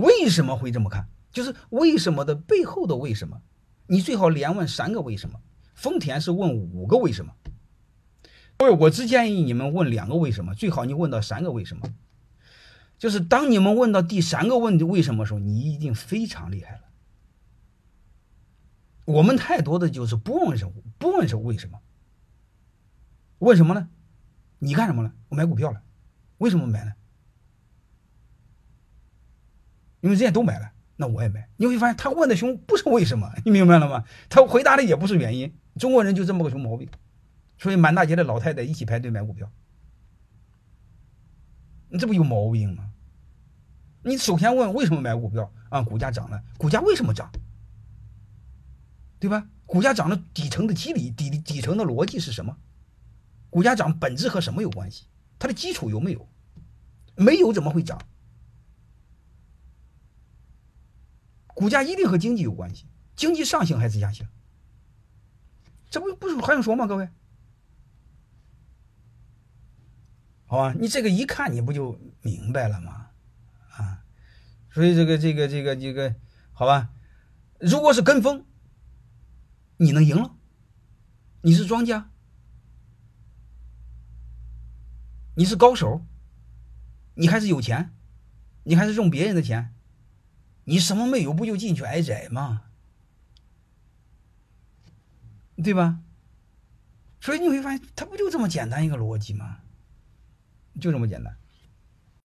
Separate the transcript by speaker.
Speaker 1: 为什么会这么看？就是为什么的背后的为什么？你最好连问三个为什么。丰田是问五个为什么？各位，我只建议你们问两个为什么，最好你问到三个为什么。就是当你们问到第三个问题为什么时候，你一定非常厉害了。我们太多的就是不问什么，不问是为什么。问什么呢？你干什么了？我买股票了，为什么买呢？因为人家都买了，那我也买。你会发现他问的熊不是为什么，你明白了吗？他回答的也不是原因。中国人就这么个熊毛病，所以满大街的老太太一起排队买股票，你这不有毛病吗？你首先问为什么买股票啊？股价涨了，股价为什么涨？对吧？股价涨的底层的机理、底底层的逻辑是什么？股价涨本质和什么有关系？它的基础有没有？没有怎么会涨？股价一定和经济有关系，经济上行还是下行？这不不是还用说吗？各位，好吧，你这个一看你不就明白了吗？啊，所以这个这个这个这个，好吧，如果是跟风，你能赢了？你是庄家，你是高手，你还是有钱，你还是用别人的钱，你什么没有，不就进去挨宰吗？对吧？所以你会发现，它不就这么简单一个逻辑吗？就这么简单。